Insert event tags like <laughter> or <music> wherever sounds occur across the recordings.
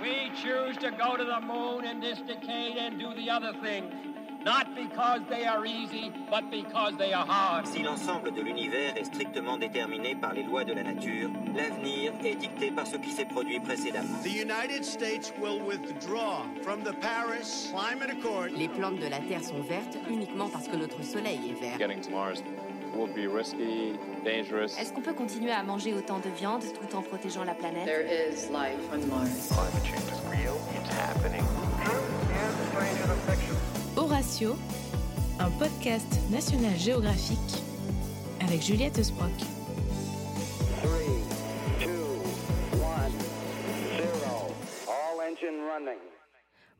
We choose to go to the moon in this decade and do the other things. Not because they are easy, but because they are hard. Si l'ensemble de l'univers est strictement déterminé par les lois de la nature, l'avenir est dicté par ce qui s'est produit précédemment. The United States will withdraw from the Paris Climate Accord. Les plantes de la Terre sont vertes uniquement parce que notre soleil est vert. Getting to Mars will be risky, dangerous. Est-ce qu'on peut continuer à manger autant de viande tout en protégeant la planète? There is life on Mars. Climate change is real. It's happening. Horatio, un podcast national géographique avec Juliette Sprock.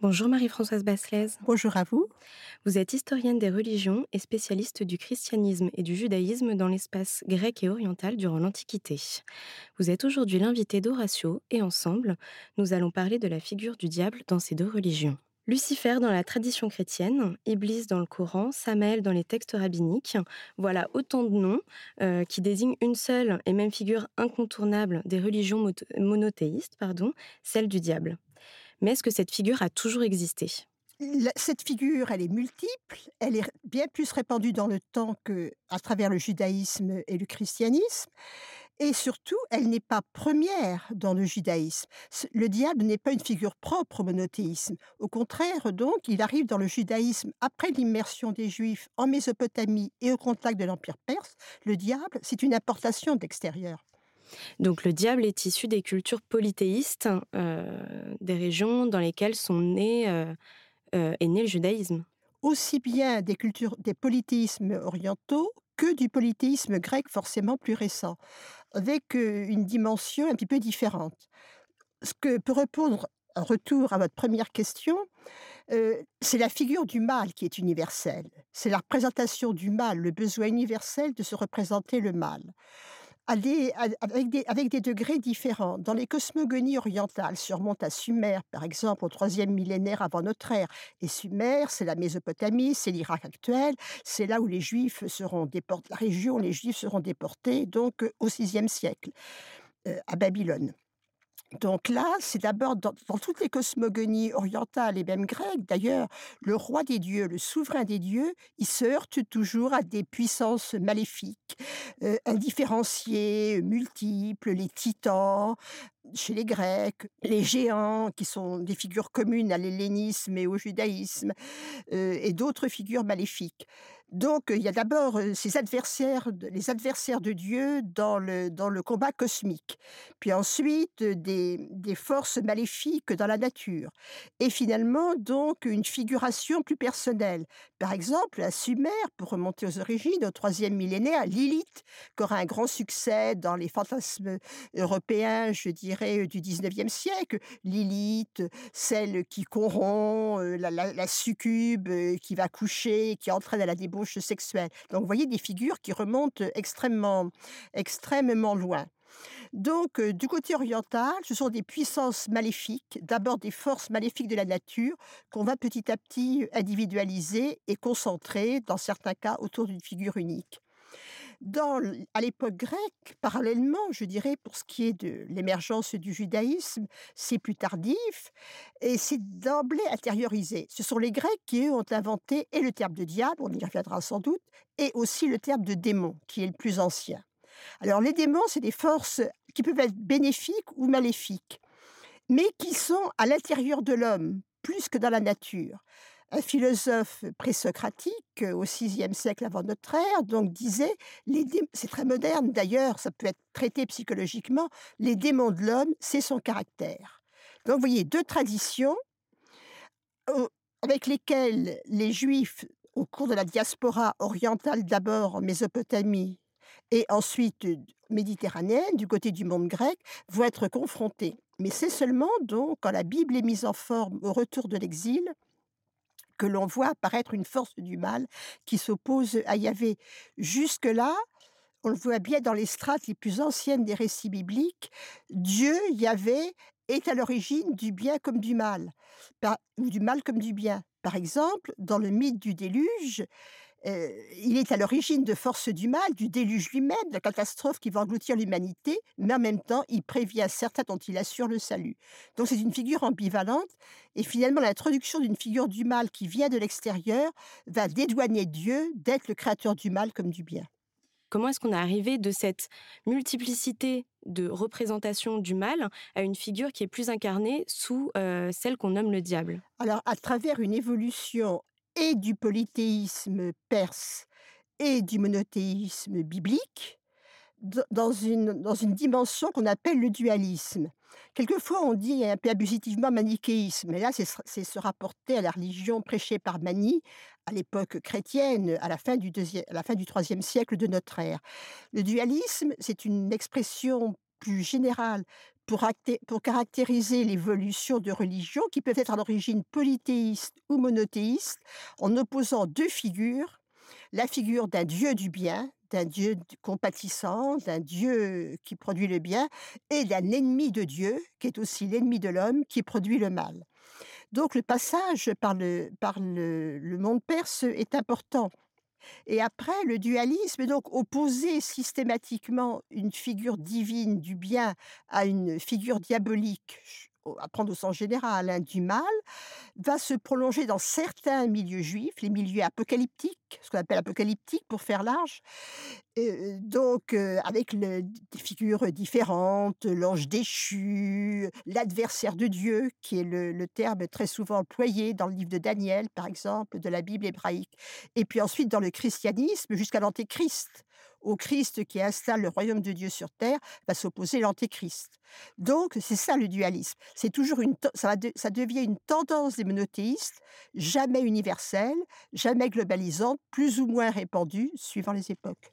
Bonjour Marie-Françoise Basselez. Bonjour à vous. Vous êtes historienne des religions et spécialiste du christianisme et du judaïsme dans l'espace grec et oriental durant l'Antiquité. Vous êtes aujourd'hui l'invité d'Horatio et ensemble, nous allons parler de la figure du diable dans ces deux religions. Lucifer dans la tradition chrétienne, Iblis dans le Coran, Samaël dans les textes rabbiniques, voilà autant de noms euh, qui désignent une seule et même figure incontournable des religions monothéistes, pardon, celle du diable. Mais est-ce que cette figure a toujours existé? Cette figure, elle est multiple, elle est bien plus répandue dans le temps que à travers le judaïsme et le christianisme, et surtout, elle n'est pas première dans le judaïsme. Le diable n'est pas une figure propre au monothéisme. Au contraire, donc, il arrive dans le judaïsme après l'immersion des Juifs en Mésopotamie et au contact de l'Empire perse. Le diable, c'est une importation d'extérieur. Donc le diable est issu des cultures polythéistes, euh, des régions dans lesquelles sont nés euh, euh, est né le judaïsme Aussi bien des cultures, des polythéismes orientaux que du polythéisme grec forcément plus récent, avec une dimension un petit peu différente. Ce que peut répondre en retour à votre première question, c'est la figure du mal qui est universelle. C'est la représentation du mal, le besoin universel de se représenter le mal avec, des, degrés différents. Dans les cosmogonies orientales, surmonte à Sumer, par exemple, au troisième millénaire avant notre ère. Et Sumer, c'est la Mésopotamie, c'est l'Irak actuel, c'est là où les Juifs seront déportés, la région où les Juifs seront déportés, donc au sixième siècle, euh, à Babylone. Donc là, c'est d'abord dans, toutes les cosmogonies orientales et même grecques, d'ailleurs, le roi des dieux, le souverain des dieux, il se heurte toujours à des puissances maléfiques, euh, indifférenciées, multiples, les titans, chez les Grecs, les géants, qui sont des figures communes à l'hellénisme et au judaïsme, et d'autres figures maléfiques. Donc, il y a d'abord ces adversaires, les adversaires de Dieu dans le, dans le combat cosmique, puis ensuite des, des forces maléfiques dans la nature, et finalement, donc, une figuration plus personnelle. Par exemple, à Sumer, pour remonter aux origines, au troisième millénaire, Lilith, qui aura un grand succès dans les fantasmes européens, je dirais, du 19e siècle, Lilith, celle qui corrompt, la, succube qui va coucher, qui entraîne à la débauche sexuelle. Donc vous voyez des figures qui remontent extrêmement, extrêmement loin. Donc, du côté oriental, ce sont des puissances maléfiques, d'abord des forces maléfiques de la nature, qu'on va petit à petit individualiser et concentrer, dans certains cas, autour d'une figure unique. Dans, à l'époque grecque, parallèlement, je dirais, pour ce qui est de l'émergence du judaïsme, c'est plus tardif et c'est d'emblée intériorisé. Ce sont les Grecs qui, eux, ont inventé et le terme de diable, on y reviendra sans doute, et aussi le terme de démon, qui est le plus ancien. Alors, les démons, c'est des forces qui peuvent être bénéfiques ou maléfiques, mais qui sont à l'intérieur de l'homme, plus que dans la nature un philosophe présocratique au VIe siècle avant notre ère, donc disait, c'est très moderne d'ailleurs, ça peut être traité psychologiquement, les démons de l'homme, c'est son caractère. Donc vous voyez deux traditions avec lesquelles les juifs, au cours de la diaspora orientale d'abord en Mésopotamie et ensuite méditerranéenne, du côté du monde grec, vont être confrontés. Mais c'est seulement donc quand la Bible est mise en forme au retour de l'exil que l'on voit apparaître une force du mal qui s'oppose à Yahvé. Jusque-là, on le voit bien dans les strates les plus anciennes des récits bibliques, Dieu, Yahvé, est à l'origine du bien comme du mal, ou du mal comme du bien. Par exemple, dans le mythe du déluge, Euh, il est à l'origine de forces du mal, du déluge lui-même, de la catastrophe qui va engloutir l'humanité, mais en même temps, il prévient certains dont il assure le salut. Donc c'est une figure ambivalente, et finalement l'introduction d'une figure du mal qui vient de l'extérieur va dédouaner Dieu d'être le créateur du mal comme du bien. Comment est-ce qu'on est arrivé de cette multiplicité de représentations du mal à une figure qui est plus incarnée sous euh, celle qu'on nomme le diable? Alors, à travers une évolution et du polythéisme perse et du monothéisme biblique, dans une, dans une dimension qu'on appelle le dualisme. Quelquefois, on dit un peu abusivement manichéisme, mais là, c'est se rapporter à la religion prêchée par Mani à l'époque chrétienne, à la fin du deuxième, à la fin du troisième siècle de notre ère. Le dualisme, c'est une expression plus générale pour, caractériser l'évolution de religions qui peuvent être à l'origine polythéiste ou monothéiste, en opposant deux figures, la figure d'un Dieu du bien, d'un Dieu compatissant, d'un Dieu qui produit le bien, et d'un ennemi de Dieu, qui est aussi l'ennemi de l'homme, qui produit le mal. Donc le passage par le monde perse est important. Et après, le dualisme, donc opposer systématiquement une figure divine du bien à une figure diabolique à prendre au sens général, hein, du mal, va se prolonger dans certains milieux juifs, les milieux apocalyptiques, ce qu'on appelle apocalyptiques pour faire large, donc avec des figures différentes, l'ange déchu, l'adversaire de Dieu, qui est le, le, terme très souvent employé dans le livre de Daniel, par exemple, de la Bible hébraïque, et puis ensuite dans le christianisme jusqu'à l'antéchrist au Christ qui installe le royaume de Dieu sur terre, va s'opposer l'antéchrist. Donc, c'est ça le dualisme. C'est toujours une, ça, ça devient une tendance des monothéistes, jamais universelle, jamais globalisante, plus ou moins répandue, suivant les époques.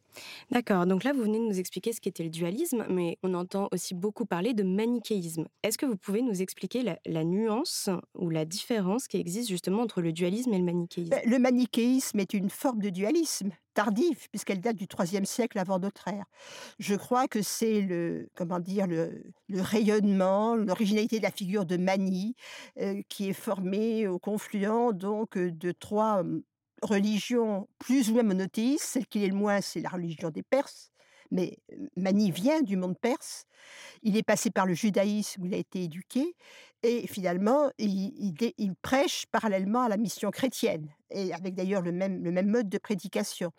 D'accord, donc là vous venez de nous expliquer ce qu'était le dualisme, mais on entend aussi beaucoup parler de manichéisme. Est-ce que vous pouvez nous expliquer la, nuance ou la différence qui existe justement entre le dualisme et le manichéisme? Ben, Le manichéisme est une forme de dualisme tardive, puisqu'elle date du IIIe siècle avant notre ère. Je crois que c'est le, comment dire, le, rayonnement, l'originalité de la figure de Mani, euh, qui est formée au confluent donc de trois religion plus ou moins monothéiste, celle qui est le moins, c'est la religion des Perses. Mais Mani vient du monde perse. Il est passé par le judaïsme où il a été éduqué. Et finalement, il, prêche parallèlement à la mission chrétienne, et avec d'ailleurs le même, mode de prédication.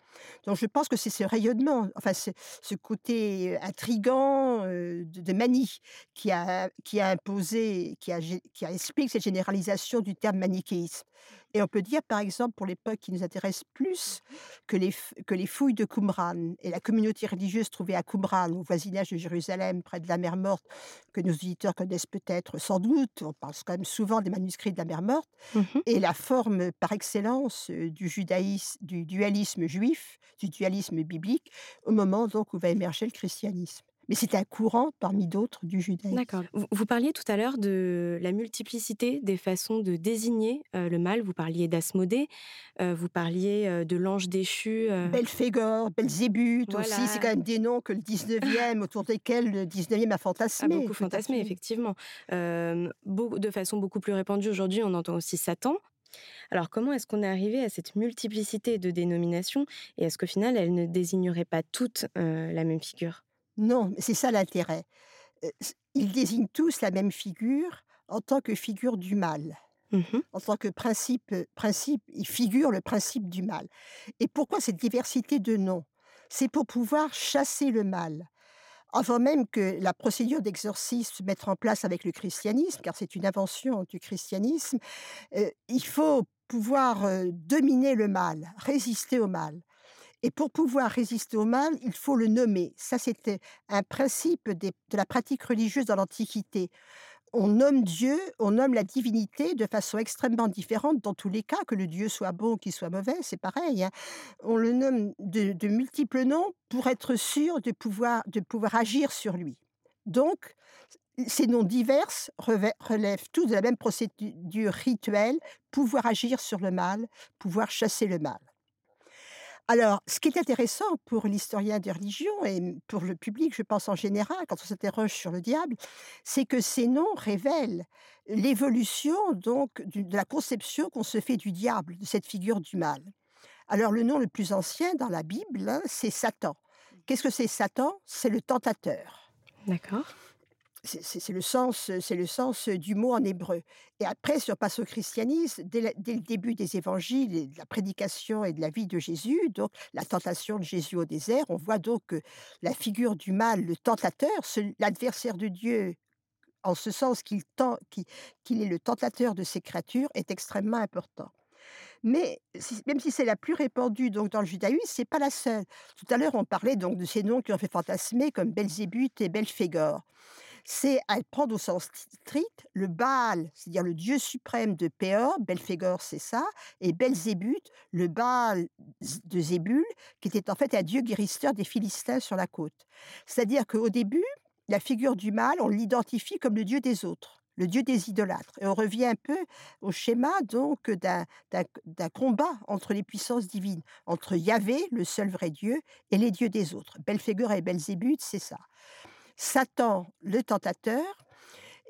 Donc je pense que c'est ce rayonnement, enfin ce, côté intrigant de, Mani qui a, imposé, qui qui a expliqué cette généralisation du terme manichéisme. Et on peut dire, par exemple, pour l'époque qui nous intéresse plus, que les, que les fouilles de Qumran et la communauté religieuse trouvée à Qumran, au voisinage de Jérusalem, près de la mer Morte, que nos auditeurs connaissent peut-être sans doute, on parle quand même souvent des manuscrits de la mer Morte, mmh et la forme par excellence du judaïsme, du dualisme juif, du dualisme biblique, au moment donc où va émerger le christianisme mais c'est un courant parmi d'autres du judaïsme. D'accord. Vous, parliez tout à l'heure de la multiplicité des façons de désigner euh, le mal. Vous parliez d'Asmodée, euh, vous parliez euh, de l'ange déchu. Belphégor, Belzébuth aussi, c'est quand même des noms que le 19e, autour desquels le 19e a fantasmé. A beaucoup fantasmé, effectivement. de façon beaucoup plus répandue aujourd'hui, on entend aussi Satan. Alors comment est-ce qu'on est arrivé à cette multiplicité de dénominations et est-ce qu'au final, elles ne désigneraient pas toutes la même figure? Non, c'est ça l'intérêt. Ils désignent tous la même figure en tant que figure du mal. Mmh en tant que principe, principe, ils figurent le principe du mal. Et pourquoi cette diversité de noms? C'est pour pouvoir chasser le mal. Avant même que la procédure d'exorcisme se mette en place avec le christianisme, car c'est une invention du christianisme, il faut pouvoir dominer le mal, résister au mal. Et pour pouvoir résister au mal, il faut le nommer. Ça, c'était un principe de la pratique religieuse dans l'Antiquité. On nomme Dieu, on nomme la divinité de façon extrêmement différente dans tous les cas, que le Dieu soit bon ou qu'il soit mauvais, c'est pareil. Hein. On le nomme de, multiples noms pour être sûr de pouvoir, de pouvoir agir sur lui. Donc, ces noms divers relèvent tous de la même procédure rituelle, pouvoir agir sur le mal, pouvoir chasser le mal. Alors, ce qui est intéressant pour l'historien des religions et pour le public, je pense en général, quand on s'interroge sur le diable, c'est que ces noms révèlent l'évolution donc de la conception qu'on se fait du diable, de cette figure du mal. Alors le nom le plus ancien dans la Bible, hein, c'est Satan. Qu'est-ce que c'est Satan? C'est le tentateur. D'accord. C'est le sens, c'est le sens du mot en hébreu. Et après, on passe au christianisme, dès, le début des évangiles, de la prédication et de la vie de Jésus, donc la tentation de Jésus au désert, on voit donc que la figure du mal, le tentateur, l'adversaire de Dieu, en ce sens qu'il qu'il est le tentateur de ses créatures, est extrêmement important. Mais même si c'est la plus répandue donc dans le judaïsme, c'est pas la seule. Tout à l'heure, on parlait donc de ces noms qui ont fait fantasmer comme Belzébuth et Belphégor c'est à prendre au sens strict le Baal, c'est-à-dire le dieu suprême de Péor, Belphégor c'est ça, et Belzébuth, le Baal de Zébul, qui était en fait un dieu guérisseur des Philistins sur la côte. C'est-à-dire qu'au début, la figure du mal, on l'identifie comme le dieu des autres, le dieu des idolâtres. Et on revient un peu au schéma donc d'un combat entre les puissances divines, entre Yahvé, le seul vrai Dieu, et les dieux des autres. Belphégor et Belzébuth, c'est ça. Satan le tentateur.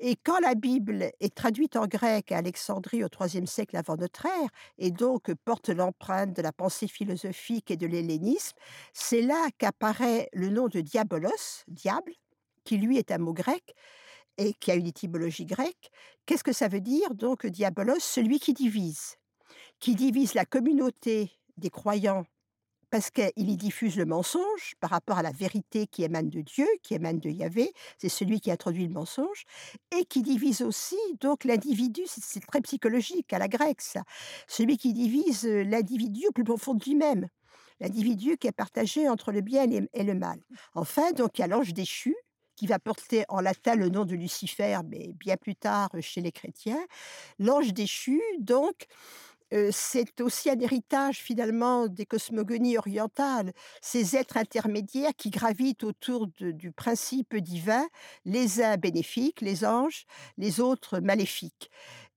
Et quand la Bible est traduite en grec à Alexandrie au IIIe siècle avant notre ère, et donc porte l'empreinte de la pensée philosophique et de l'hellénisme, c'est là qu'apparaît le nom de diabolos, diable, qui lui est un mot grec et qui a une étymologie grecque. Qu'est-ce que ça veut dire? Donc diabolos Celui qui divise, qui divise la communauté des croyants parce qu'il y diffuse le mensonge par rapport à la vérité qui émane de Dieu, qui émane de Yahvé, c'est celui qui introduit le mensonge, et qui divise aussi donc l'individu, c'est très psychologique à la grecque celui qui divise l'individu au plus profond de lui-même, l'individu qui est partagé entre le bien et le mal. Enfin, donc il y a l'ange déchu, qui va porter en latin le nom de Lucifer, mais bien plus tard chez les chrétiens. L'ange déchu, donc, c'est aussi un héritage finalement des cosmogonies orientales, ces êtres intermédiaires qui gravitent autour du principe divin, les uns bénéfiques, les anges, les autres maléfiques.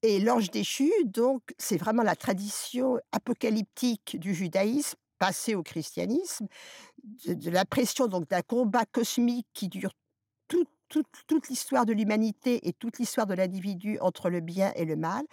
Et l'ange déchu, donc, c'est vraiment la tradition apocalyptique du judaïsme passé au christianisme, de, de l'impression donc d'un combat cosmique qui dure toute, l'histoire de l'humanité et toute l'histoire de l'individu entre le bien et le mal.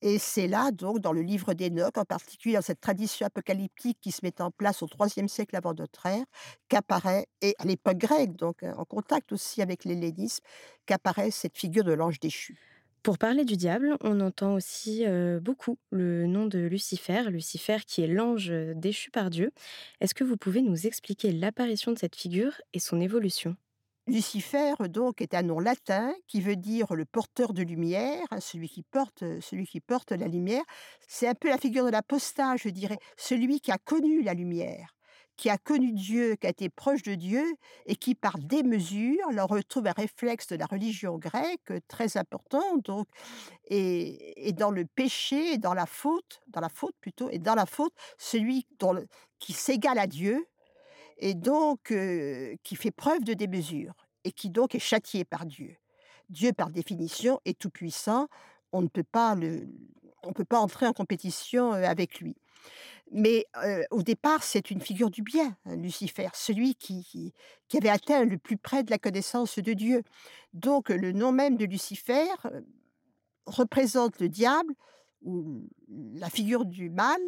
Et c'est là, donc, dans le livre d'Enoch, en particulier dans cette tradition apocalyptique qui se met en place au IIIe siècle avant notre ère, qu'apparaît, et à l'époque grecque, donc en contact aussi avec l'hellénisme, qu'apparaît cette figure de l'ange déchu. Pour parler du diable, on entend aussi beaucoup le nom de Lucifer, Lucifer qui est l'ange déchu par Dieu. Est-ce que vous pouvez nous expliquer l'apparition de cette figure et son évolution? Lucifer, donc, est un nom latin qui veut dire le porteur de lumière, celui qui porte, celui qui porte la lumière. C'est un peu la figure de l'apostat, je dirais, celui qui a connu la lumière, qui a connu Dieu, qui a été proche de Dieu et qui, par démesure, leur retrouve un réflexe de la religion grecque très important, donc, et, dans le péché, dans la faute, dans la faute plutôt, et dans la faute, celui qui s'égale à Dieu, et donc qui fait preuve de démesure et qui donc est châtié par Dieu. Dieu, par définition, est tout puissant. On ne peut pas peut pas entrer en compétition avec lui. Mais au départ, c'est une figure du bien, hein, Lucifer, celui qui, qui, avait atteint le plus près de la connaissance de Dieu. Donc le nom même de Lucifer représente le diable ou la figure du mal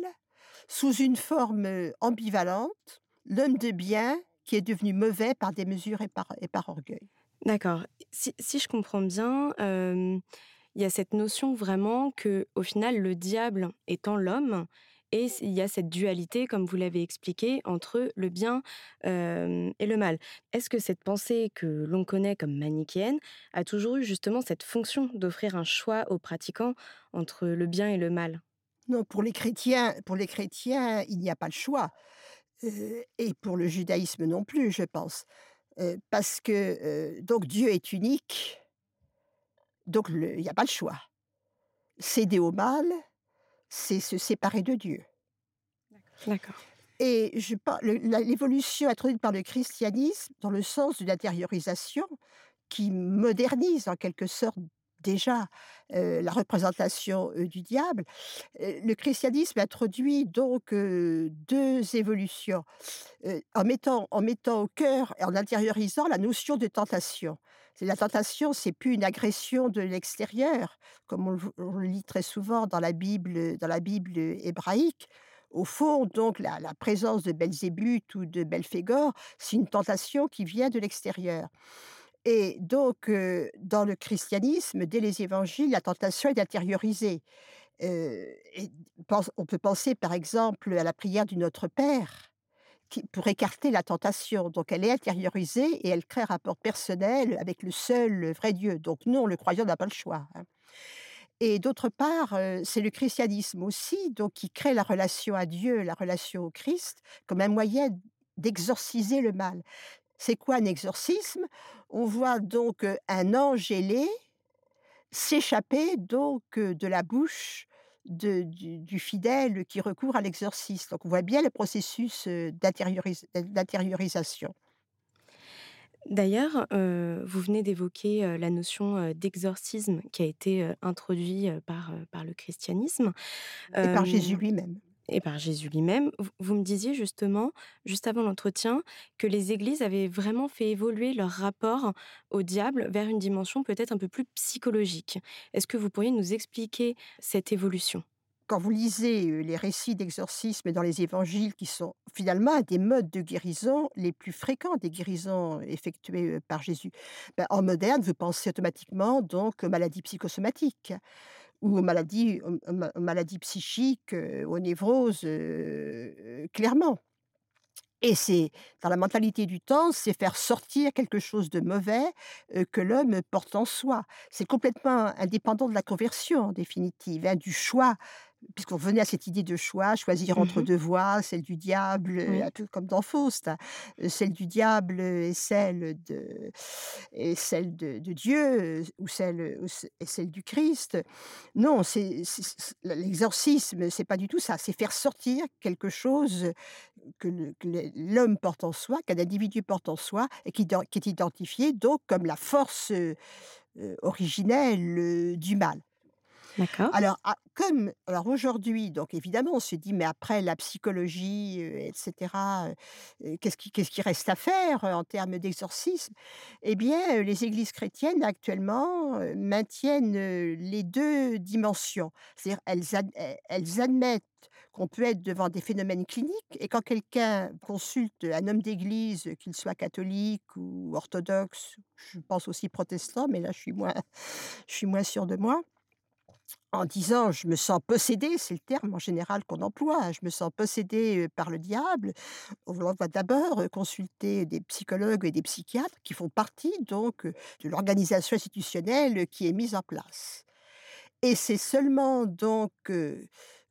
sous une forme ambivalente l'homme de bien qui est devenu mauvais par des mesures et par, et par orgueil. D'accord. Si, je comprends bien, il y a cette notion vraiment que, au final, le diable étant l'homme, et il y a cette dualité, comme vous l'avez expliqué, entre le bien et le mal. Est-ce que cette pensée que l'on connaît comme manichéenne a toujours eu justement cette fonction d'offrir un choix aux pratiquants entre le bien et le mal? Non, pour les chrétiens, pour les chrétiens, il n'y a pas le choix et pour le judaïsme non plus, je pense. parce que donc Dieu est unique, donc il n'y a pas le choix. Céder au mal, c'est se séparer de Dieu. D'accord. Et l'évolution introduite par le christianisme, dans le sens d'une intériorisation qui modernise en quelque sorte déjà la représentation du diable, le christianisme introduit donc deux évolutions en mettant, en mettant au cœur et en intériorisant la notion de tentation. La tentation, c'est plus une agression de l'extérieur, comme on, le lit très souvent dans la Bible, dans la Bible hébraïque, Au fond, donc, la, la présence de Belzébuth ou de Belphégor, c'est une tentation qui vient de l'extérieur. Et donc, dans le christianisme, dès les évangiles, la tentation est intériorisée. On peut penser, par exemple, à la prière du Notre Père, qui, pour écarter la tentation. Donc, elle est intériorisée et elle crée un rapport personnel avec le seul vrai Dieu. Donc, non, le croyant n'a pas le choix. hein. Et d'autre part, c'est le christianisme aussi, donc qui crée la relation à Dieu, la relation au Christ, comme un moyen d'exorciser le mal. C'est quoi un exorcisme? On voit donc un ange ailé s'échapper donc de la bouche de- du, du fidèle qui recourt à l'exorcisme. Donc on voit bien le processus d'intérioris- d'intériorisation. D'ailleurs, euh, vous venez d'évoquer euh, la notion euh, d'exorcisme qui a été introduit euh, par, par le christianisme. Et par Jésus lui-même. Et par Jésus lui-même. Vous- me disiez justement, juste avant l'entretien, que les églises avaient vraiment fait évoluer leur rapport au diable vers une dimension peut-être un peu plus psychologique. Est-ce que vous pourriez nous expliquer cette évolution? Quand vous lisez les récits d'exorcisme dans les évangiles, qui sont finalement des modes de guérison les plus fréquents des guérisons effectuées par Jésus, ben, en moderne, vous pensez automatiquement donc aux maladies psychosomatiques ou aux maladies, psychiques, aux névroses, clairement. Et c'est dans la mentalité du temps, c'est faire sortir quelque chose de mauvais que l'homme porte en soi. C'est complètement indépendant de la conversion, en définitive, hein, du choix, puisqu'on venait à cette idée de choix, choisir entre Mhm. deux voies, celle du diable, euh, Oui. un peu comme dans Faust, hein, euh, celle du diable et celle de, et celle de, de Dieu, euh, ou celle, et celle du Christ. Non, c'est l'exorcisme, c'est pas du tout ça. C'est faire sortir quelque chose que l'homme porte en soi, qu'un individu porte en soi, et qui, est identifié donc comme la force euh, euh, originelle euh, du mal. Alors, ah, comme alors aujourd'hui, donc évidemment, on se dit, mais après la psychologie, etc., qu'est-ce qui, reste à faire en termes d'exorcisme? Eh bien, les églises chrétiennes actuellement maintiennent les deux dimensions. C'est-à-dire, elles admettent qu'on peut être devant des phénomènes cliniques et quand quelqu'un consulte un homme d'église, qu'il soit catholique ou orthodoxe, je pense aussi protestant, mais là je suis moins, <laughs> je suis moins sûre de moi, en disant je me sens possédé, c'est le terme en général qu'on emploie, hein, je me sens possédé par le diable, on va d'abord consulter des psychologues et des psychiatres qui font partie donc de l'organisation institutionnelle qui est mise en place. Et c'est seulement donc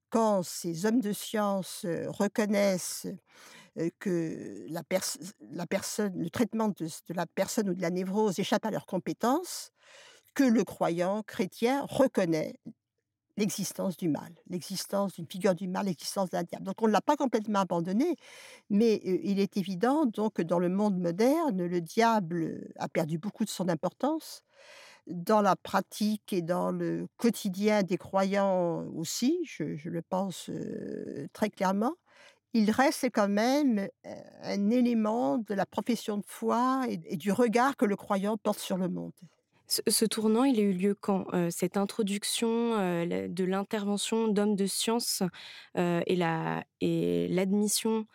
quand ces hommes de science reconnaissent que le traitement de, de la personne ou de la névrose échappe à leurs compétences, que le croyant chrétien reconnaît l'existence du mal, l'existence d'une figure du mal, l'existence d'un diable. Donc on ne l'a pas complètement abandonné, mais il est évident donc que dans le monde moderne, le diable a perdu beaucoup de son importance dans la pratique et dans le quotidien des croyants aussi, je, le pense très clairement. Il reste quand même un élément de la profession de foi et du regard que le croyant porte sur le monde. Ce, ce tournant, il a eu lieu quand Euh, Cette introduction euh, de l'intervention d'hommes de science euh, et la- et l'admission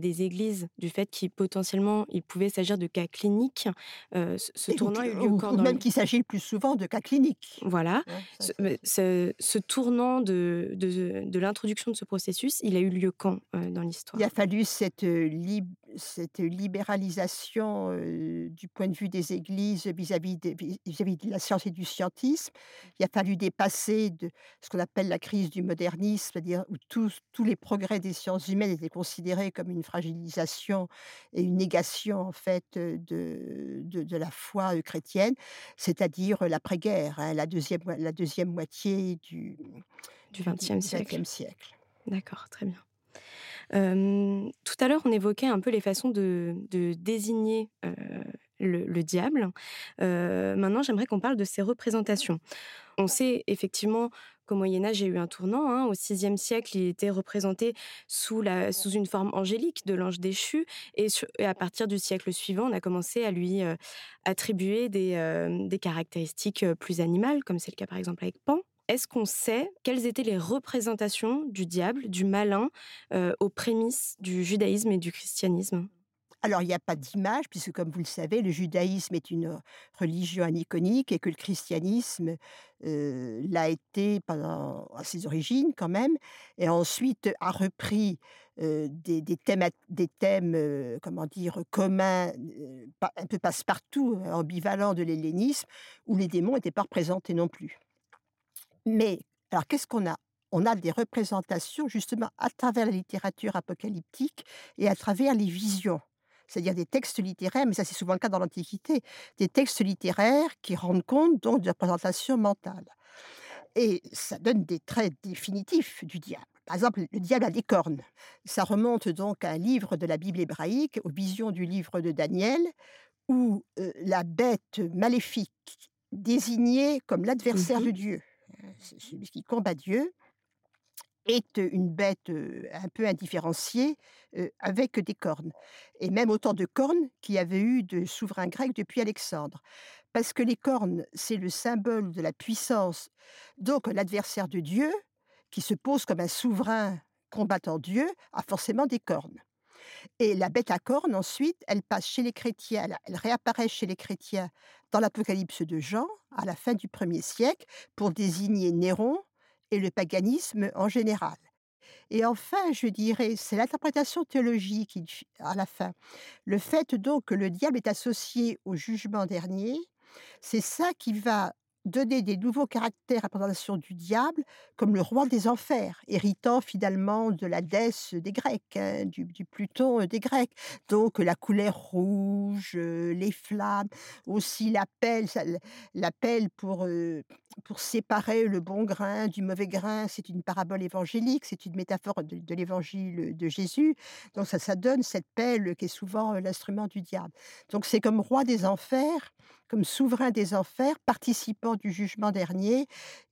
des églises du fait qu'il potentiellement il pouvait s'agir de cas cliniques. ce, ce Et- ou tournant a eu lieu ou- quand ou dans même le- qu'il s'agit plus souvent de cas cliniques. Voilà. ça, Ce, tournant de, de, de l'introduction de ce processus, il a eu lieu quand dans l'histoire Il a fallu cette, lib- cette libéralisation euh, du point de vue des églises vis-à-vis de, vis- vis-à-vis de la science et du scientisme. Il a fallu dépasser de ce qu'on appelle la crise du modernisme, c'est-à-dire où tous, tous les progrès des sciences humaines étaient considérés comme une fragilisation et une négation en fait de, de, de la foi chrétienne, c'est-à-dire l'après-guerre, hein, la, deuxième, mo- la deuxième moitié du du XXe siècle. XXe siècle. D'accord, très bien. Tout à l'heure, on évoquait un peu les façons de, désigner le, le diable. Maintenant, j'aimerais qu'on parle de ses représentations. On sait effectivement qu'au Moyen Âge, il y a eu un tournant. hein. Au VIe siècle, il était représenté sous, une forme angélique de l'ange déchu. Et, à partir du siècle suivant, on a commencé à lui attribuer des, des caractéristiques plus animales, comme c'est le cas par exemple avec Pan. Est-ce qu'on sait quelles étaient les représentations du diable, du malin, euh, aux prémices du judaïsme et du christianisme? Alors, il n'y a pas d'image, puisque, comme vous le savez, le judaïsme est une religion aniconique et que le christianisme l'a été pendant à ses origines, quand même, et ensuite a repris des, thèmes, des thèmes comment dire, communs, un peu passe-partout, ambivalents de l'hellénisme, où les démons n'étaient pas représentés non plus. Mais, alors, qu'est-ce qu'on a? On a des représentations justement à travers la littérature apocalyptique et à travers les visions c'est-à-dire des textes littéraires, mais ça c'est souvent le cas dans l'Antiquité, des textes littéraires qui rendent compte donc de représentation mentale. Et ça donne des traits définitifs du diable. Par exemple, le diable a des cornes. Ça remonte donc à un livre de la Bible hébraïque, aux visions du livre de Daniel, où euh, la bête maléfique désignée comme l'adversaire de Dieu, celui qui combat Dieu, est une bête un peu indifférenciée avec des cornes. Et même autant de cornes qu'il y avait eu de souverains grecs depuis Alexandre. Parce que les cornes, c'est le symbole de la puissance. Donc l'adversaire de Dieu, qui se pose comme un souverain combattant Dieu, a forcément des cornes. Et la bête à cornes, ensuite, elle passe chez les chrétiens, elle réapparaît chez les chrétiens dans l'Apocalypse de Jean, à la fin du 1er siècle, pour désigner Néron, et le paganisme en général. Et enfin, je dirais, c'est l'interprétation théologique à la fin. Le fait donc que le diable est associé au jugement dernier, c'est ça qui va donner des nouveaux caractères à la présentation du diable comme le roi des enfers, héritant finalement de la déesse des Grecs, hein, du, Pluton des Grecs. Donc la couleur rouge, les flammes, aussi l'appel, l'appel pour, pour séparer le bon grain du mauvais grain, c'est une parabole évangélique, c'est une métaphore de, l'évangile de Jésus. Donc ça, ça donne cette pelle qui est souvent l'instrument du diable. Donc c'est comme roi des enfers comme souverain des enfers, participant du jugement dernier,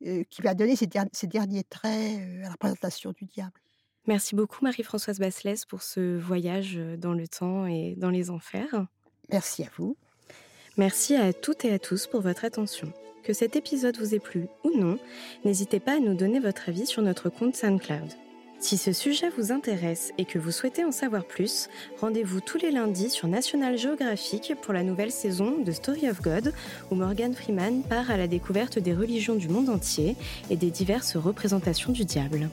euh, qui va donner ces, derniers traits euh, à la représentation du diable. Merci beaucoup Marie-Françoise Basselès pour ce voyage euh, dans le temps et dans les enfers. Merci à vous. Merci à toutes et à tous pour votre attention. Que cet épisode vous ait plu ou non, n'hésitez pas à nous donner votre avis sur notre compte SoundCloud. Si ce sujet vous intéresse et que vous souhaitez en savoir plus, rendez-vous tous les lundis sur National Geographic pour la nouvelle saison de Story of God, où Morgan Freeman part à la découverte des religions du monde entier et des diverses représentations du diable.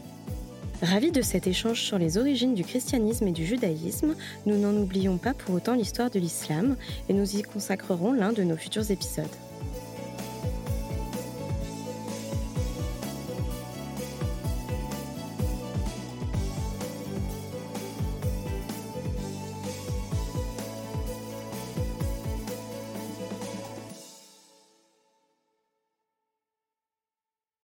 Ravis de cet échange sur les origines du christianisme et du judaïsme, nous n'en oublions pas pour autant l'histoire de l'islam et nous y consacrerons l'un de nos futurs épisodes.